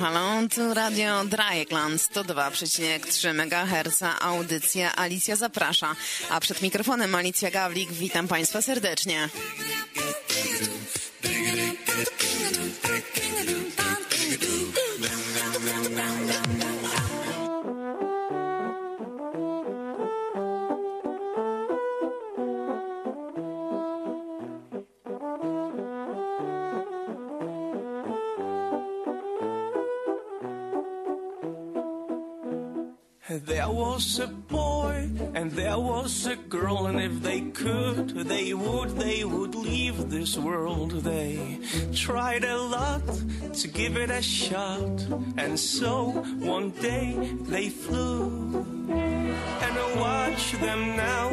halo, tu Radio Dreieckland 102,3 MHz, audycja Alicja zaprasza, a przed mikrofonem Alicja Gawlik, witam Państwa serdecznie. World. They tried a lot to give it a shot, and so one day they flew. And I watch them now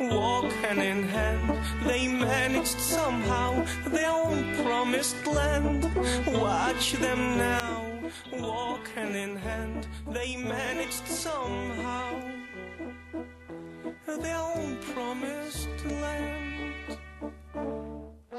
walk hand in hand. They managed somehow their own promised land. Watch them now walk hand in hand. They managed somehow their own promised land. Był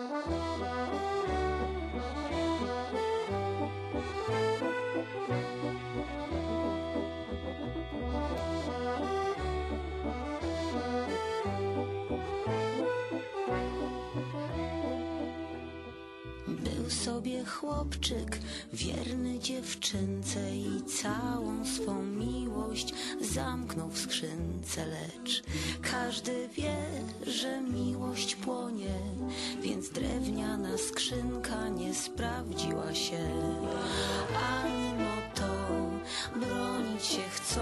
sobie chłopczyk, wierny dziewczynce i całą swą miłość zamknął w skrzynce, lecz każdy wie, że miłość drewniana skrzynka nie sprawdziła się. A mimo to bronić się chcą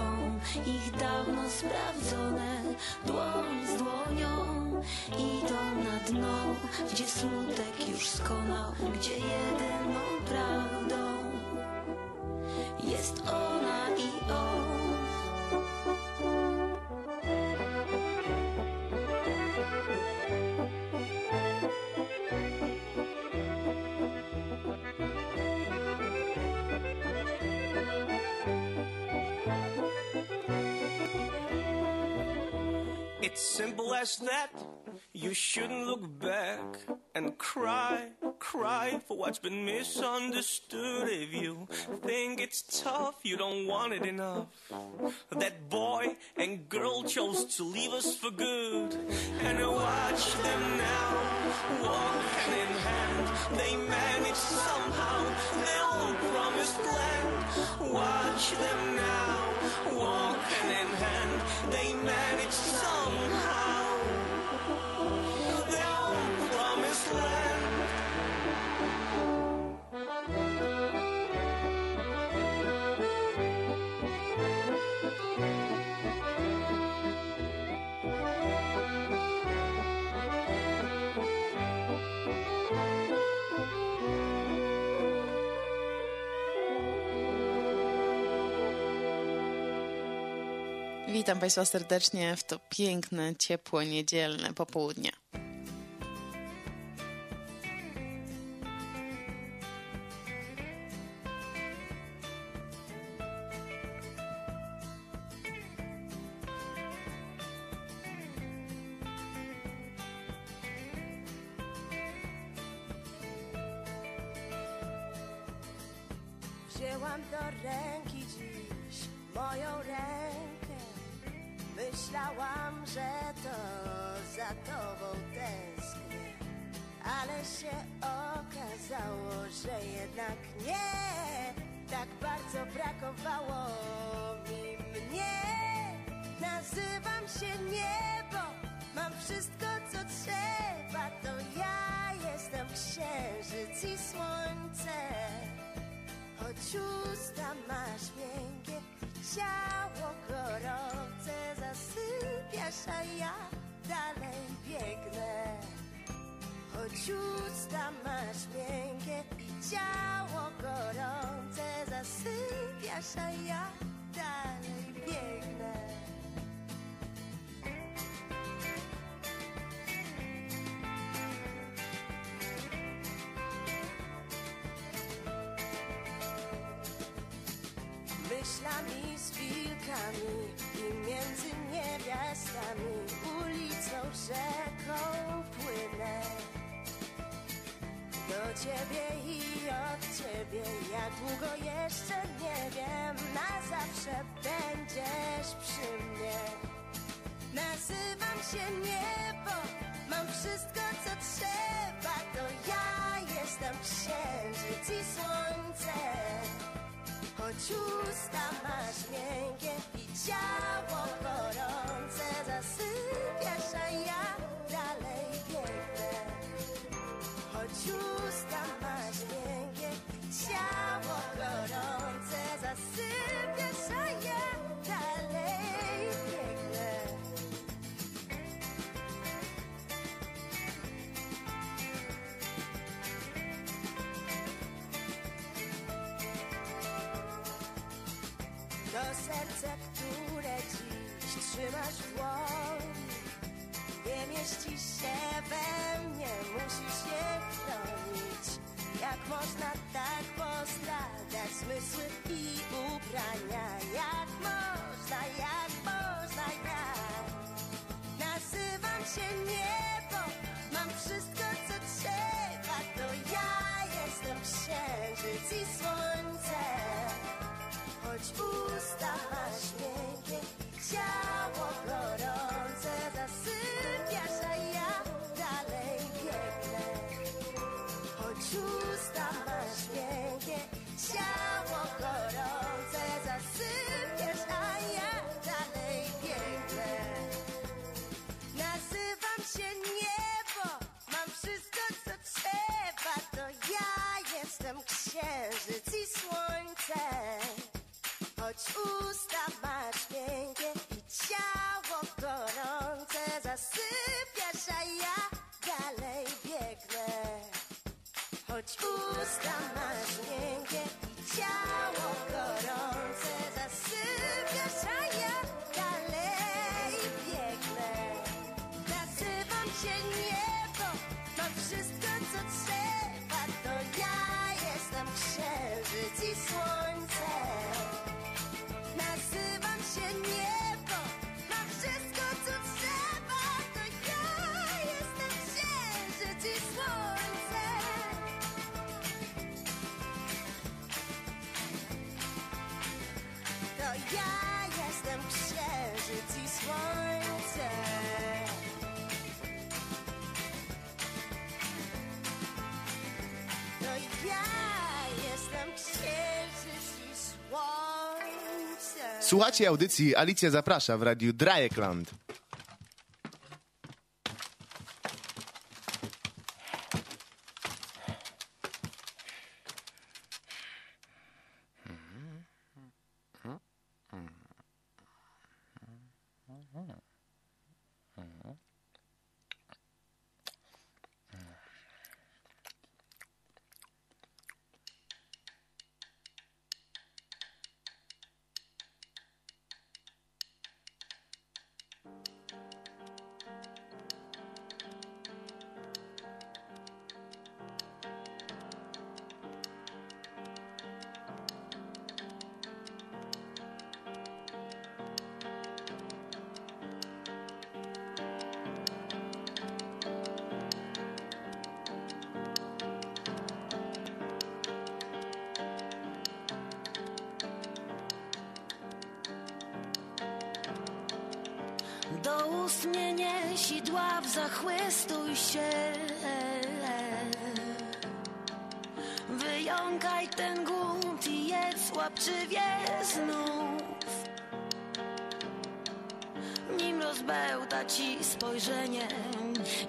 ich dawno sprawdzone dłoń z dłonią idą na dno, gdzie smutek już skonał, gdzie jedyną prawdą jest ona that. You shouldn't look back and cry, cry for what's been misunderstood. If you think it's tough, you don't want it enough. That boy and girl chose to leave us for good. And I watch them now walk hand in hand. They manage somehow their own promised land. Watch them now walk hand in hand. They manage somehow Witam Państwa serdecznie w to piękne, ciepłe, niedzielne popołudnie. Wzięłam do ręki dziś moją rękę. Myślałam, że to za tobą tęsknię, ale się okazało, że jednak nie. Tak bardzo brakowało mi mnie. Nazywam się niebo, mam wszystko co trzeba. To ja jestem księżyc i słońce. Choć usta masz miękkie, ciało gorące Zasypiasz, a ja dalej biegnę. Choć usta masz miękkie i ciało gorące Zasypiasz, a ja dalej biegnę i między niewiastami ulicą, rzeką płynę. Do ciebie i od ciebie Jak długo jeszcze nie wiem Na zawsze będziesz przy mnie Nazywam się niebo Mam wszystko co trzeba To ja jestem księżyc i słońce Choć usta masz miękkie i ciało gorące Zasypiasz, a ja To serce, które dziś trzymasz w dłoni. Nie mieści się we mnie, musisz je chronić. Jak można tak postawiać zmysły i ubrania? Jak można, jak można, jak Nazywam się niebo, mam wszystko co trzeba. To ja jestem księżyc i słońce ja jestem księżyc i słońce To ja jestem księżyc i słońce Słuchacie audycji Alicja Zaprasza w radiu Drajekland.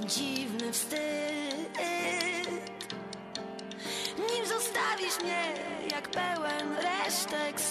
Dziwny wstyd. Nim zostawisz mnie jak pełen resztek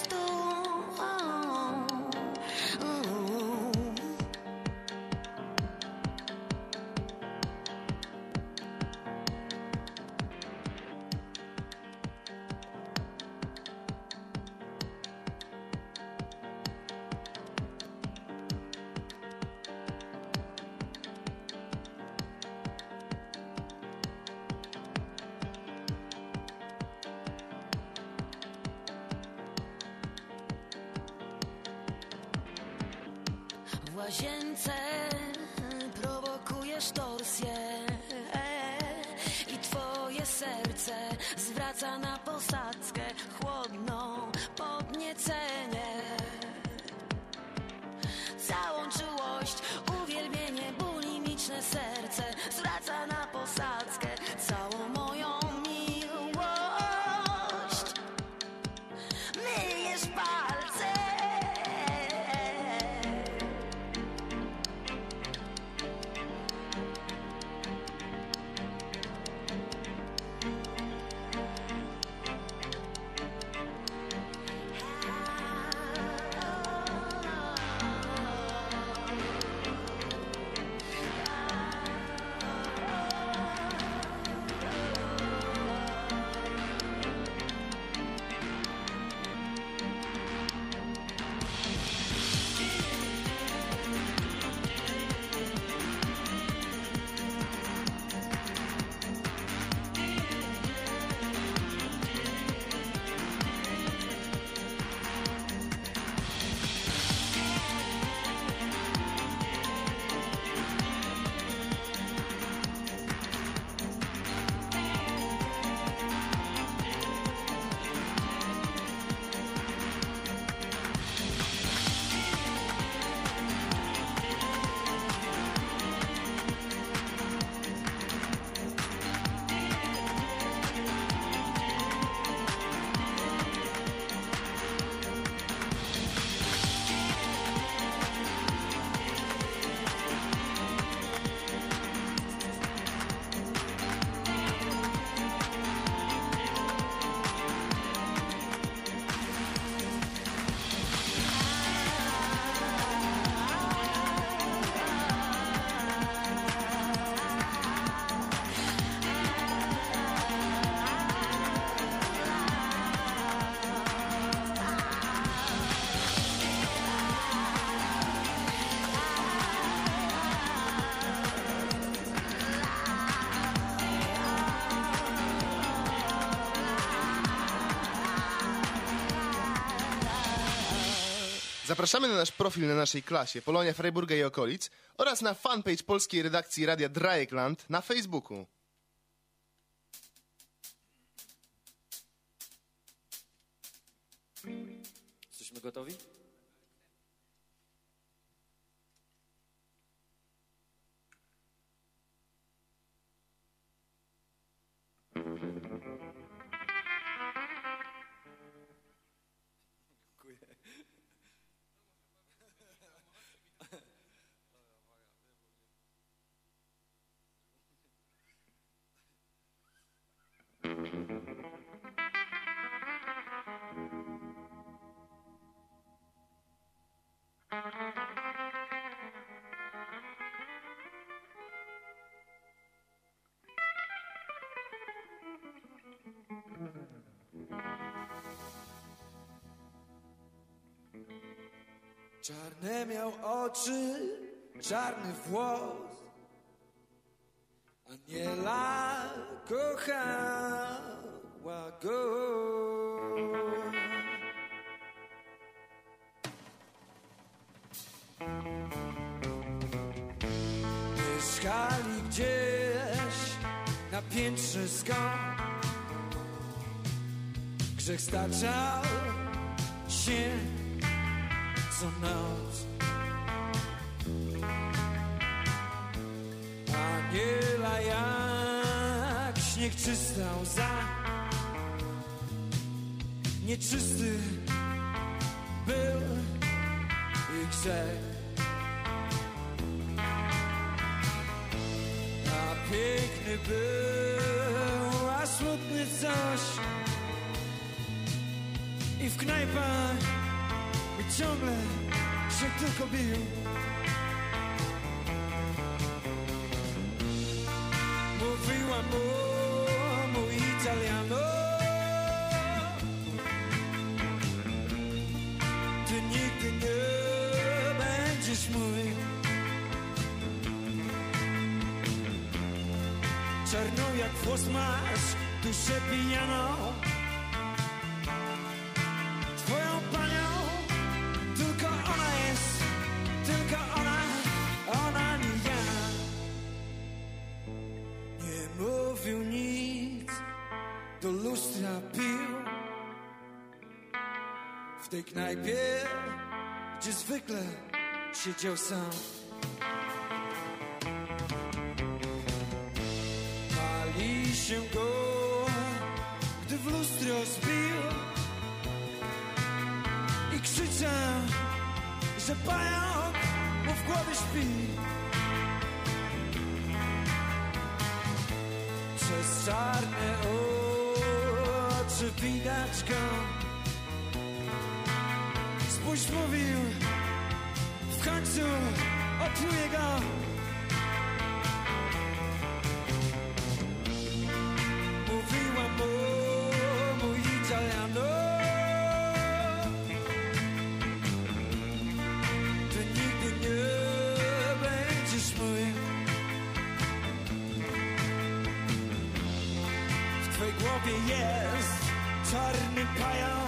Zapraszamy na nasz profil na naszej klasie Polonia Freiburga i okolic oraz na fanpage polskiej redakcji Radia Dreieckland na Facebooku. Jesteśmy gotowi? Czarne miał oczy, czarny włos. Aniela kochała skąd Grzech staczał się co noc Aniela jak śnieg czysta łza Nieczysty był ich grzech. Piękny był, coś. I w knajpach i ciągle się tylko bił Mówiła mu, mój Italiano. Ty nigdy nie będziesz mój. Czarną jak włos masz, duszę pijaną Twoją panią Tylko ona jest Tylko ona Ona nie ja Nie mówił nic Do lustra pił. W tej knajpie Gdzie zwykle Siedział sam. Że pająk mu w głowie śpi. Przez czarne oczy widać go Spójrz mówił W końcu opluję go Tabii yes Czarny pajac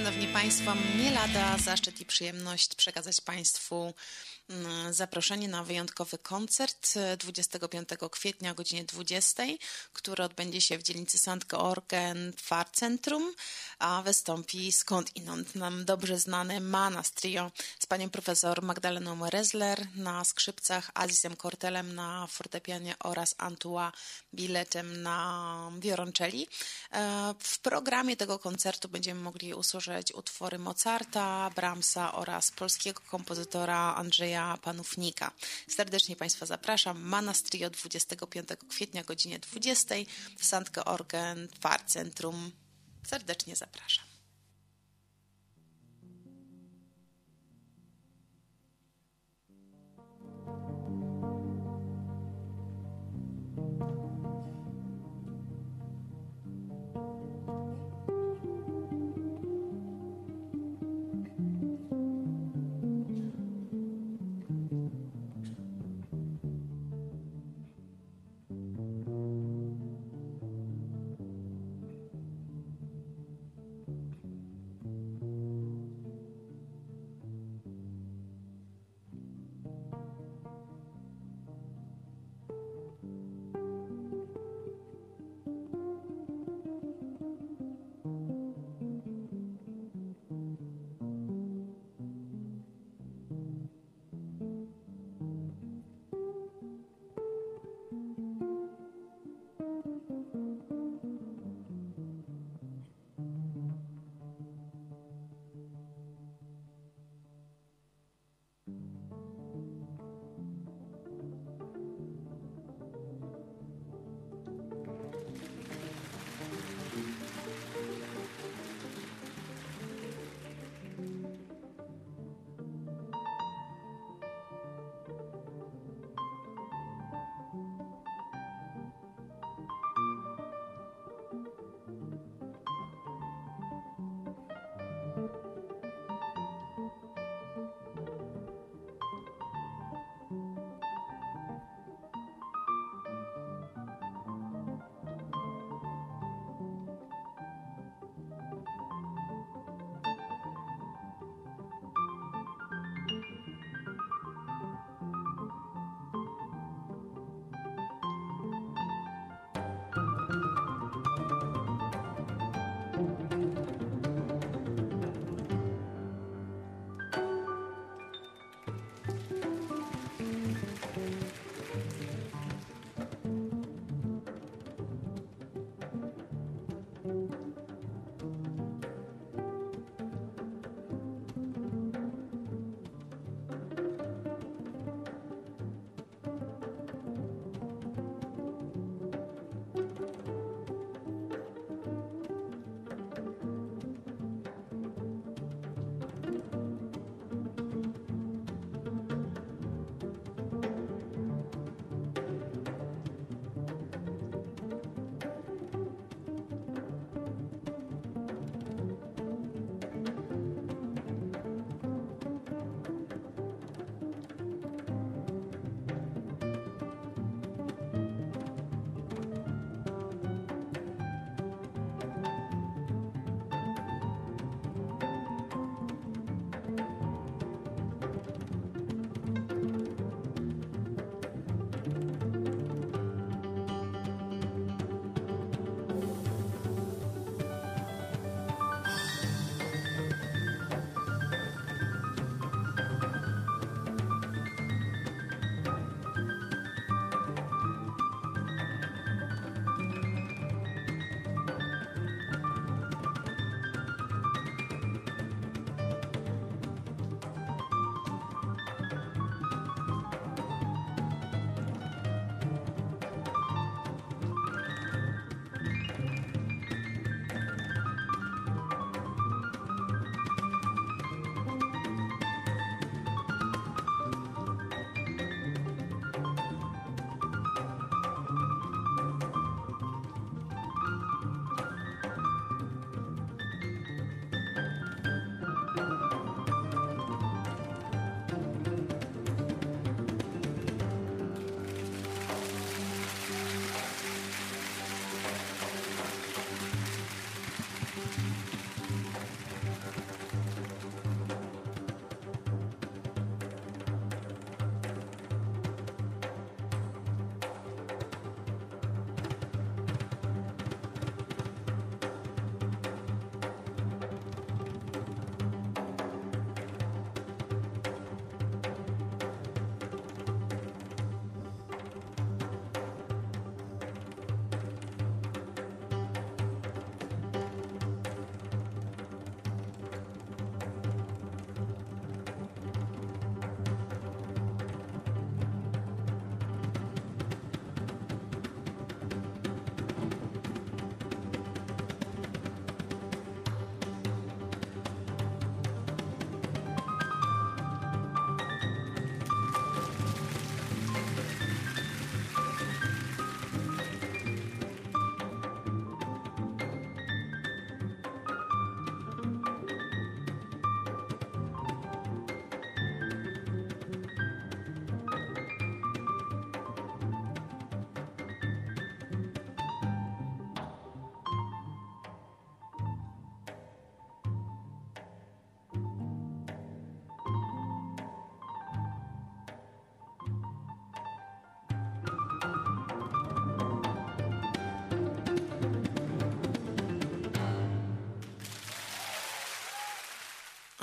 Szanowni Państwo, mnie lada zaszczyt i przyjemność przekazać Państwu mm, zaproszenie na wyjątkowy koncert e, 25 kwietnia o godzinie 20, który odbędzie się w dzielnicy St. Georgen w Centrum, a wystąpi skądinąd nam dobrze znane Manas Trio z panią profesor Magdaleną Rezler na skrzypcach, Azizem Kortelem na fortepianie oraz Antua Biletem na wiolonczeli. E, W programie tego koncertu będziemy mogli usłyszeć utwory Mozarta, Brahmsa oraz polskiego kompozytora Andrzeja Panównika. Serdecznie Państwa zapraszam. Manas Trio 25 kwietnia o godzinie 20 w St. Georgen Centrum. Serdecznie zapraszam.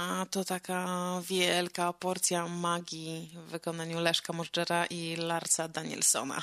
A to taka wielka porcja magii w wykonaniu Leszka Możdżera i Larsa Danielsona.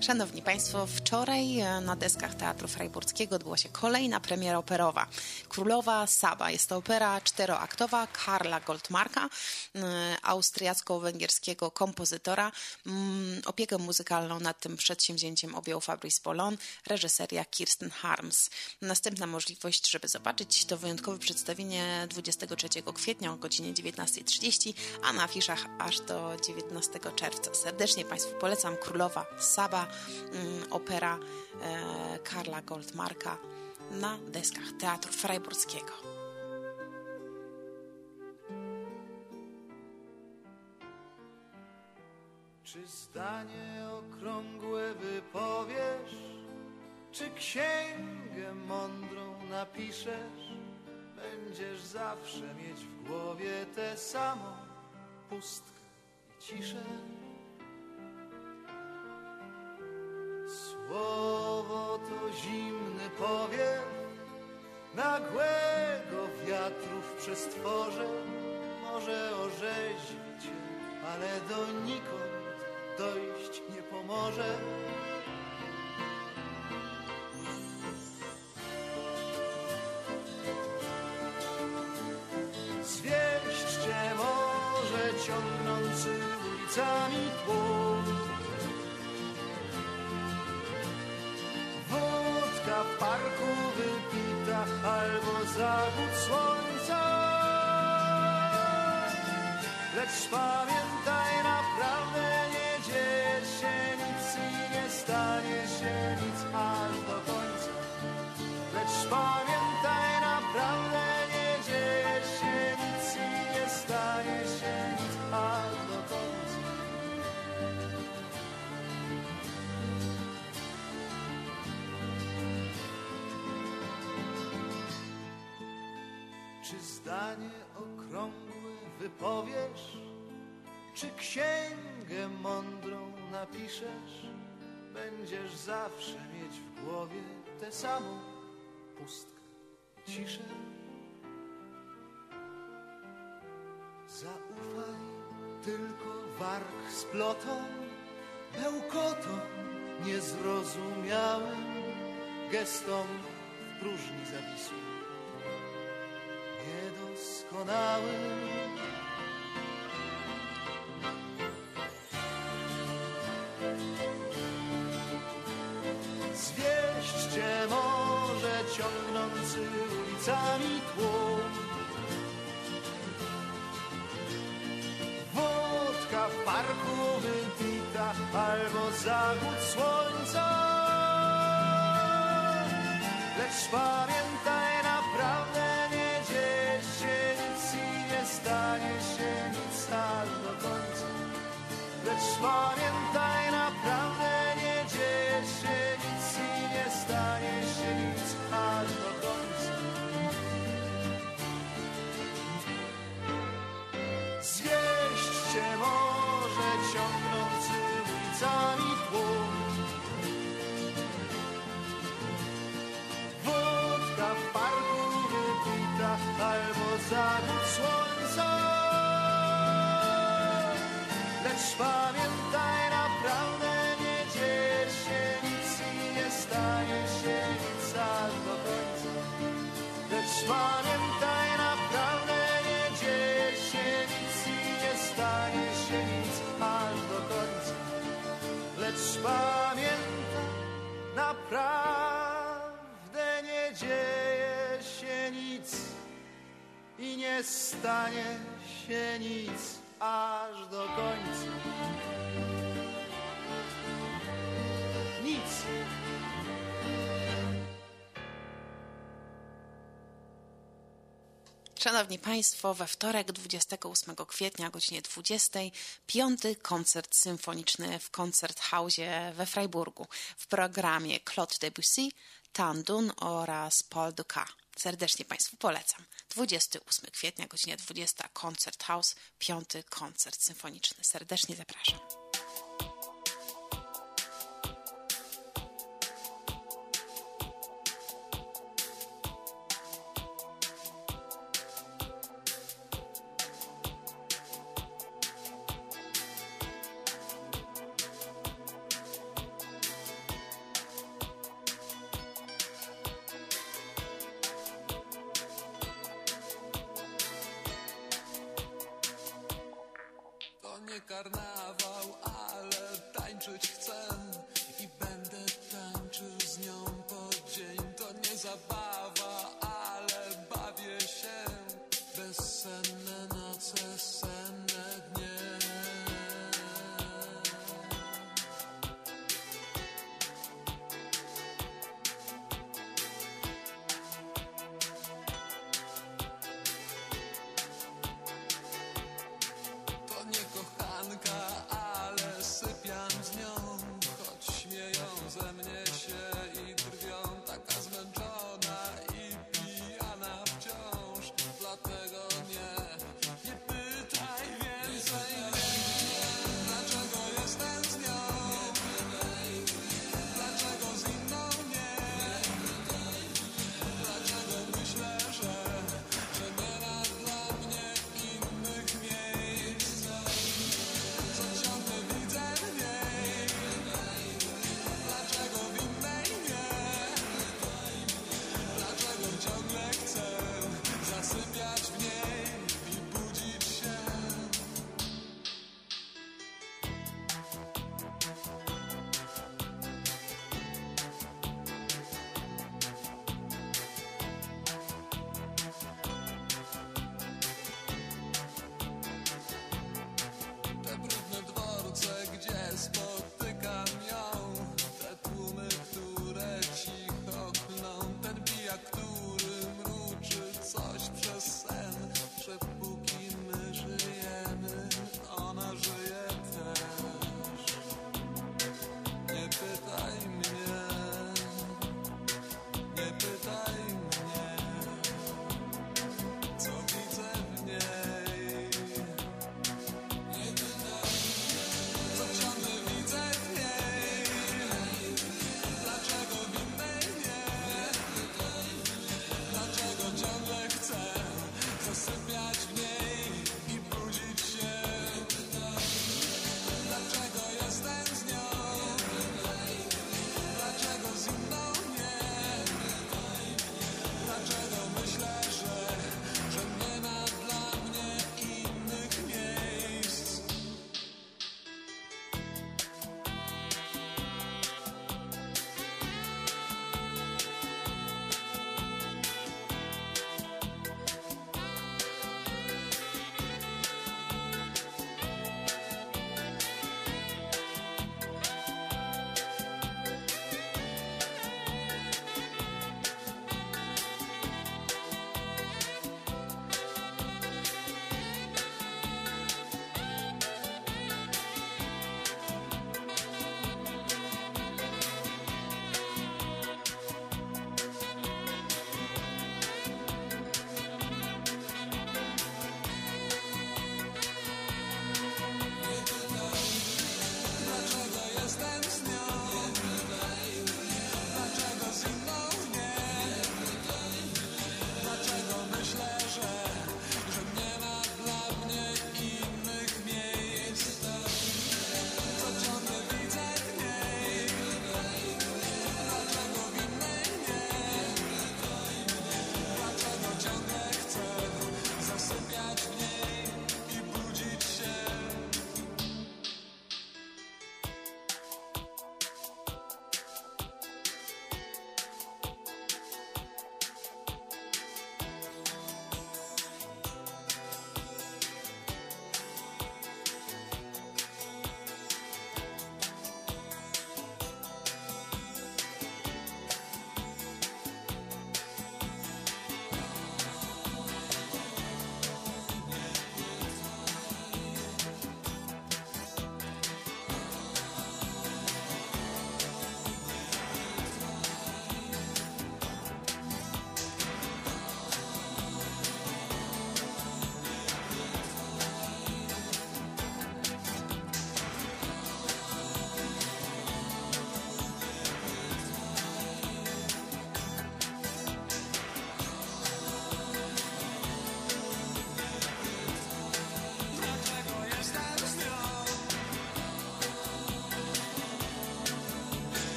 Szanowni Państwo, wczoraj e, na deskach Teatru Freiburskiego odbyła się kolejna premiera operowa. Królowa Saba. Jest to opera czteroaktowa Karla Goldmarka, e, austriacko-węgierskiego kompozytora. Mm, Opiekę muzykalną nad tym przedsięwzięciem objął Fabrice Bolon, reżyseria Kirsten Harms. Następna możliwość, żeby zobaczyć to wyjątkowe przedstawienie 23 kwietnia o godzinie 19.30, a na afiszach aż do 19 czerwca. Serdecznie Państwu polecam Królowa Saba, opera e, Karla Goldmarka na deskach Teatru Freiburskiego. Czy zdanie okrągłe wypowiesz? Czy księgę mądrą napiszesz? Będziesz zawsze mieć w głowie tę samą pustkę i ciszę. Słowo to zimny powiew nagłego wiatru w przestworze może orzeźwić ale donikąd dojść nie pomoże. Zwieść może ciągnący ulicami tłum. W parku wypita albo zachód słońca. Lecz pamiętaj, naprawdę wypowiesz? Czy księgę mądrą napiszesz? Będziesz zawsze mieć w głowie tę samą pustkę, i ciszę. Zaufaj tylko warg splotą, bełkotom niezrozumiałym, gestom w próżni zawisłym niedoskonałym. Ulicami tłum. Wódka w parku wypita albo zachód słońca. Lecz pamiętaj, naprawdę nie dzieje się nic i nie stanie się nic aż do końca. Lecz pamiętaj, Cię może ciągnący ulicami tłum. Wódka w parku wypita albo zachód słońca. Lecz Lecz pamiętaj, naprawdę nie dzieje się nic i nie stanie się nic aż do końca. Szanowni Państwo, we wtorek 28 kwietnia o godzinie 20 piąty koncert symfoniczny w Koncerthausie we Freiburgu w programie Claude Debussy, Tandun oraz Paul Dukas. Serdecznie Państwu polecam. 28 kwietnia, godzina 20, Koncerthaus, piąty koncert symfoniczny. Serdecznie zapraszam. To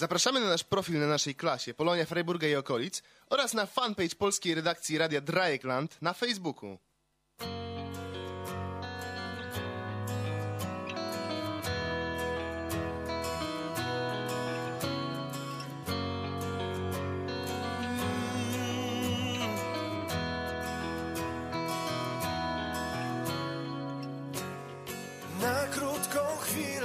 Zapraszamy na nasz profil na naszej klasie Polonia Freiburga i okolic oraz na fanpage polskiej redakcji Radia Dreieckland na Facebooku. Na krótką chwilę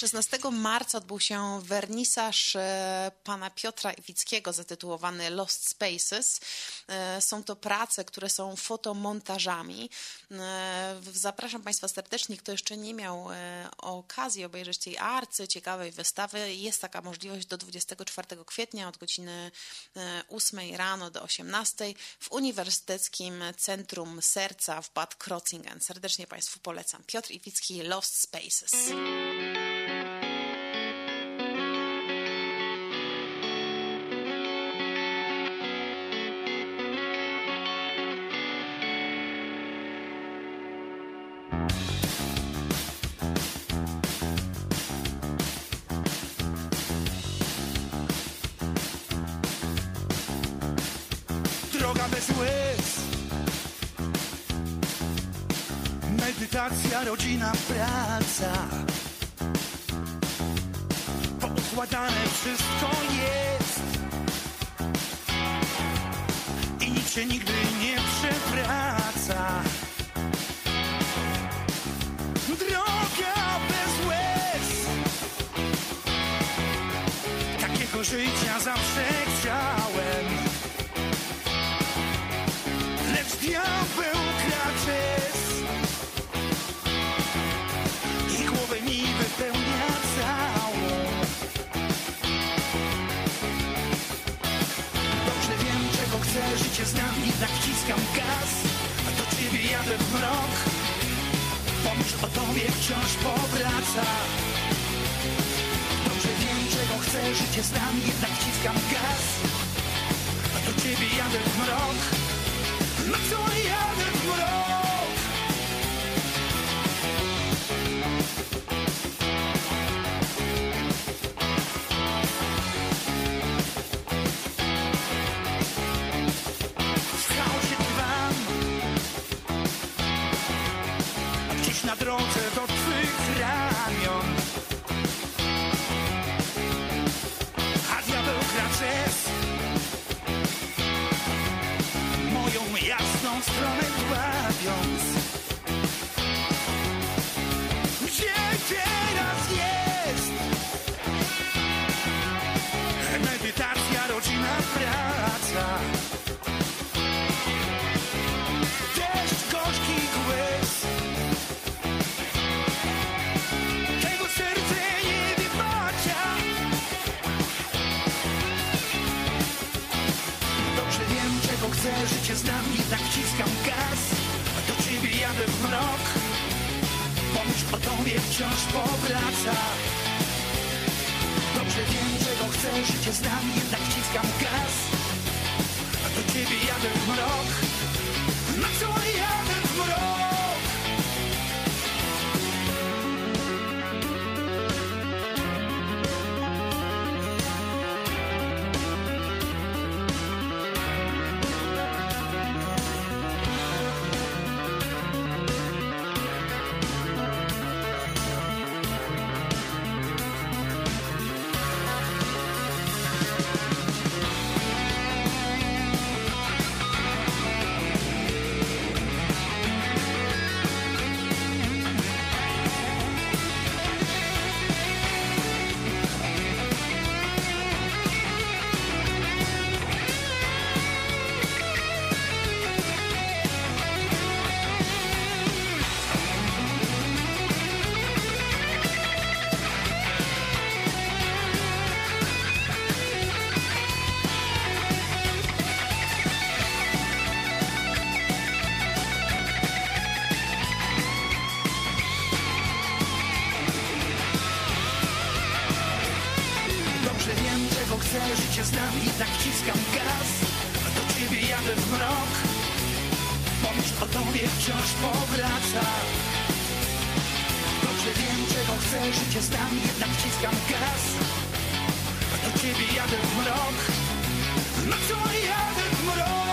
16 marca odbył się wernisaż e, pana Piotra Iwickiego zatytułowany Lost Spaces. E, Są to prace, które są fotomontażami. E, Zapraszam Państwa serdecznie, kto jeszcze nie miał okazji obejrzeć tej arcy, ciekawej wystawy. Jest taka możliwość do 24 kwietnia od godziny e, 8 rano do 18 w Uniwersyteckim Centrum Serca w Bad Krozingen. Serdecznie Państwu polecam. Piotr Iwicki, Lost Spaces. Rodzina, praca. Poukładane wszystko jest. I nic się nigdy nie przewraca. Droga bez łez. Takiego życia zawsze gaz, a do ciebie jadę w mrok. Pomyśl o tobie wciąż powraca. Dobrze wiem, czego chcę, życie znam, jednak wciskam gaz, a do ciebie jadę w mrok. Na co jadę comes from it. Tobie wciąż powraca. Dobrze wiem, czego chcę, życie znam jednak wciskam gaz. A do ciebie jadę w mrok chcę, życie znam i tak wciskam gaz. Do ciebie jadę w mrok. Pomyśl o tobie wciąż powraca. Dobrze wiem, czego chcę, życie znam jednak wciskam gaz. Do ciebie jadę w mrok. Na co jadę w mrok?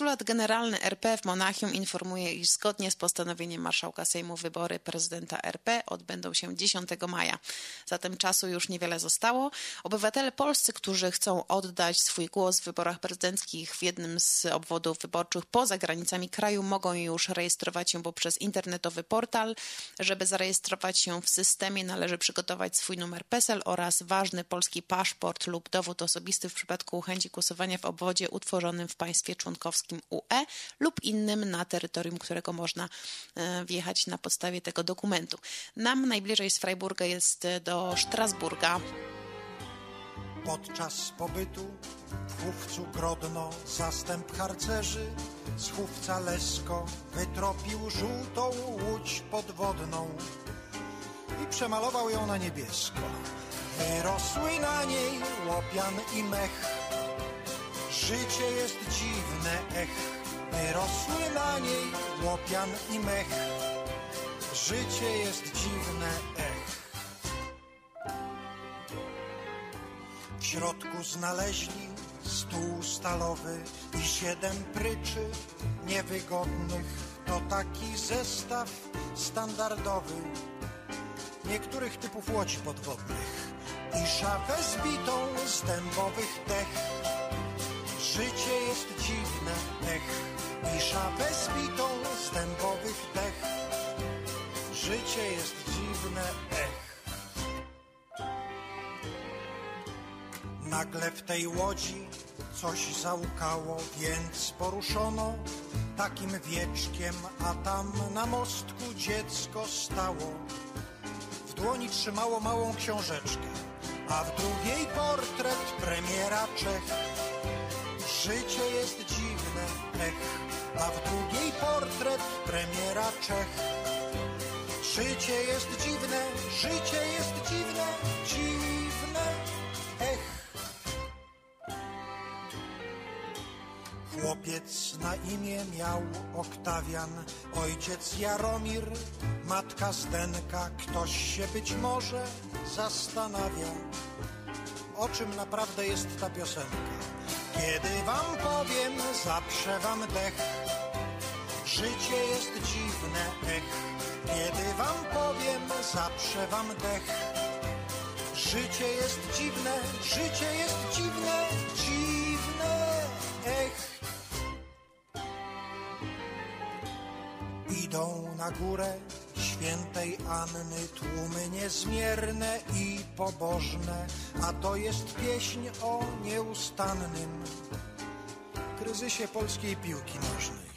Konsulat Generalny RP w Monachium informuje, iż zgodnie z postanowieniem marszałka Sejmu wybory prezydenta RP odbędą się 10 maja. Zatem czasu już niewiele zostało. Obywatele polscy, którzy chcą oddać swój głos w wyborach prezydenckich w jednym z obwodów wyborczych poza granicami kraju, mogą już rejestrować się poprzez internetowy portal. Żeby zarejestrować się w systemie, należy przygotować swój numer PESEL oraz ważny polski paszport lub dowód osobisty w przypadku chęci głosowania w obwodzie utworzonym w państwie członkowskim UE lub innym na terytorium, którego można e, wjechać na podstawie tego dokumentu. Nam najbliżej z Freiburga jest e, do Strasburga. Podczas pobytu w Chówcu Grodno zastęp harcerzy z Chówca Lesko wytropił żółtą łódź podwodną i przemalował ją na niebiesko. Wyrosły na niej łopian i mech. Życie jest dziwne, ech. Wyrosły na niej łopian i mech. Życie jest dziwne, ech. W środku znaleźli stół stalowy i siedem pryczy niewygodnych. To taki zestaw standardowy niektórych typów łodzi podwodnych i szafę zbitą z dębowych dech. Życie jest dziwne, ech, i szafę zbitą z dębowych dech. Życie jest dziwne, ech. Nagle w tej łodzi coś załkało, więc poruszono takim wieczkiem, a tam na mostku dziecko stało. W dłoni trzymało małą książeczkę, a w drugiej portret premiera Czech. Życie jest dziwne, ech, a w drugiej portret premiera Czech. Życie jest dziwne, życie jest dziwne, dziwne, ech. Chłopiec na imię miał Oktawian, ojciec Jaromir, matka Zdenka. Ktoś się być może zastanawia, o czym naprawdę jest ta piosenka. Kiedy wam powiem, zaprze wam dech. Życie jest dziwne, ech. Kiedy wam powiem, zaprze wam dech. Życie jest dziwne, życie jest dziwne, dziwne, ech. Idą na górę świętej Anny tłumy niezmierne i pobożne, a to jest pieśń o nieustannym kryzysie polskiej piłki nożnej,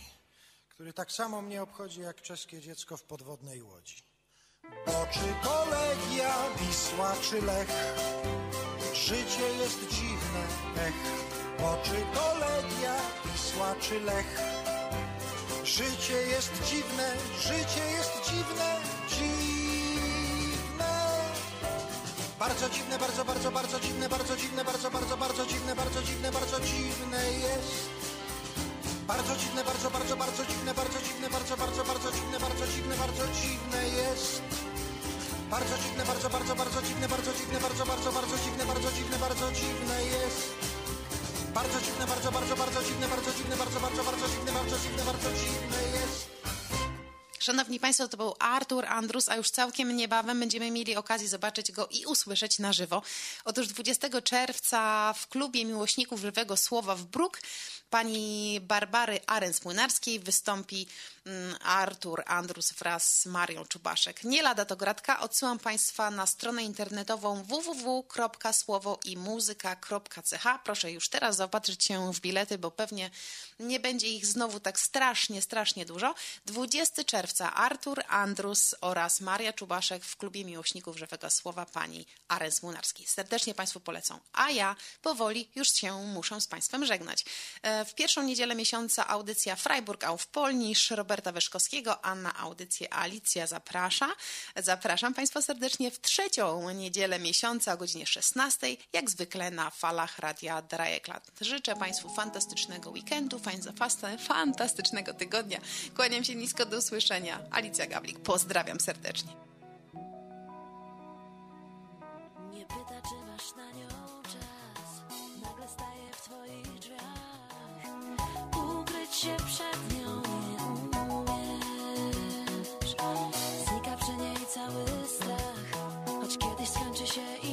który tak samo mnie obchodzi jak czeskie dziecko w podwodnej łodzi. Bo czy to Legia, Wisła czy Lech, życie jest dziwne, ech. Bo czy to Legia, Wisła czy Lech, Życie jest dziwne, życie jest dziwne, dziwne. Bardzo dziwne, bardzo, bardzo, bardzo dziwne, bardzo dziwne, bardzo, bardzo, bardzo dziwne, bardzo dziwne, bardzo dziwne jest. Bardzo dziwne, bardzo, bardzo, bardzo dziwne, bardzo dziwne, bardzo, bardzo, bardzo dziwne, bardzo dziwne, bardzo dziwne jest. Bardzo dziwne, bardzo, bardzo, bardzo dziwne, bardzo dziwne, bardzo, bardzo, bardzo dziwne, bardzo dziwne, bardzo dziwne jest. Bardzo dziwne, bardzo, bardzo, bardzo dziwne, bardzo dziwne, bardzo, bardzo, bardzo dziwne, bardzo dziwne, bardzo dziwne jest. Szanowni Państwo, to był Artur Andrus, a już całkiem niebawem będziemy mieli okazję zobaczyć go i usłyszeć na żywo. Otóż 20 czerwca w klubie miłośników żywego słowa w Bruk pani Barbary Arens-Młynarskiej wystąpi mm, Artur Andrus wraz z Marią Czubaszek. Nie lada to gratka. Odsyłam Państwa na stronę internetową www.słowoimuzyka.ch. Proszę już teraz zaopatrzyć się w bilety, bo pewnie nie będzie ich znowu tak strasznie, strasznie dużo. 20 czerwca Artur Andrus oraz Maria Czubaszek w klubie miłośników żywego słowa pani Arens-Młynarskiej. Serdecznie Państwu polecą. A ja powoli już się muszę z Państwem żegnać. E, W pierwszą niedzielę miesiąca audycja Freiburg auf Polnisch Roberta Wyszkowskiego, a na audycję Alicja zaprasza. Zapraszam Państwa serdecznie w trzecią niedzielę miesiąca o godzinie 16, jak zwykle na falach Radia Dreieckland. Życzę Państwu fantastycznego weekendu, Państwa fantastycznego tygodnia. Kłaniam się nisko do usłyszenia. Alicja Gawlik, pozdrawiam serdecznie. Nie pyta, czy masz na nią czas, nagle staje w Twoich drzwiach. Ukryć się przed nią nie umiesz. Znika przy niej cały strach, choć kiedyś skończy się i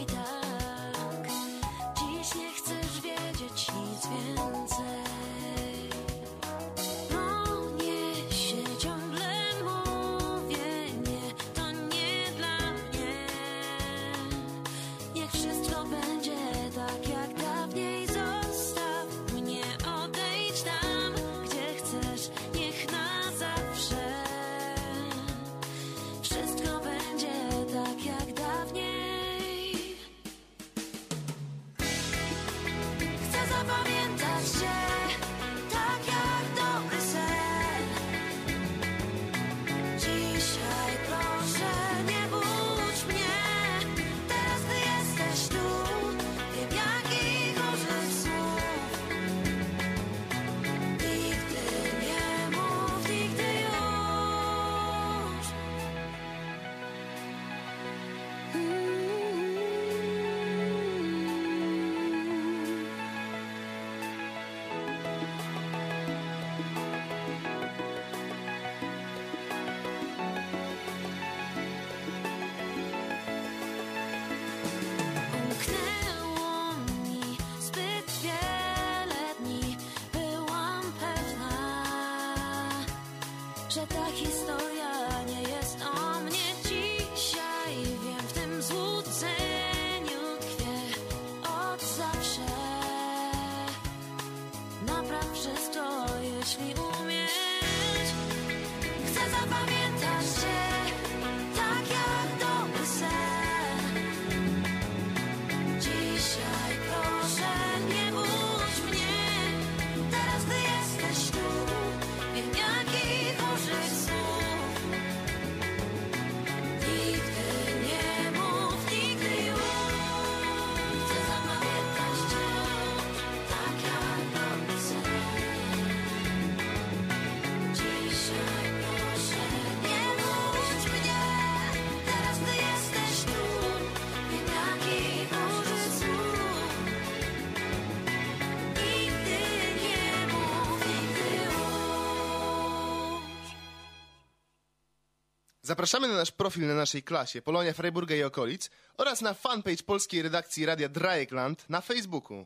Like jest Zapraszamy na nasz profil na naszej klasie Polonia Freiburga i okolic oraz na fanpage polskiej redakcji Radia Dreieckland na Facebooku.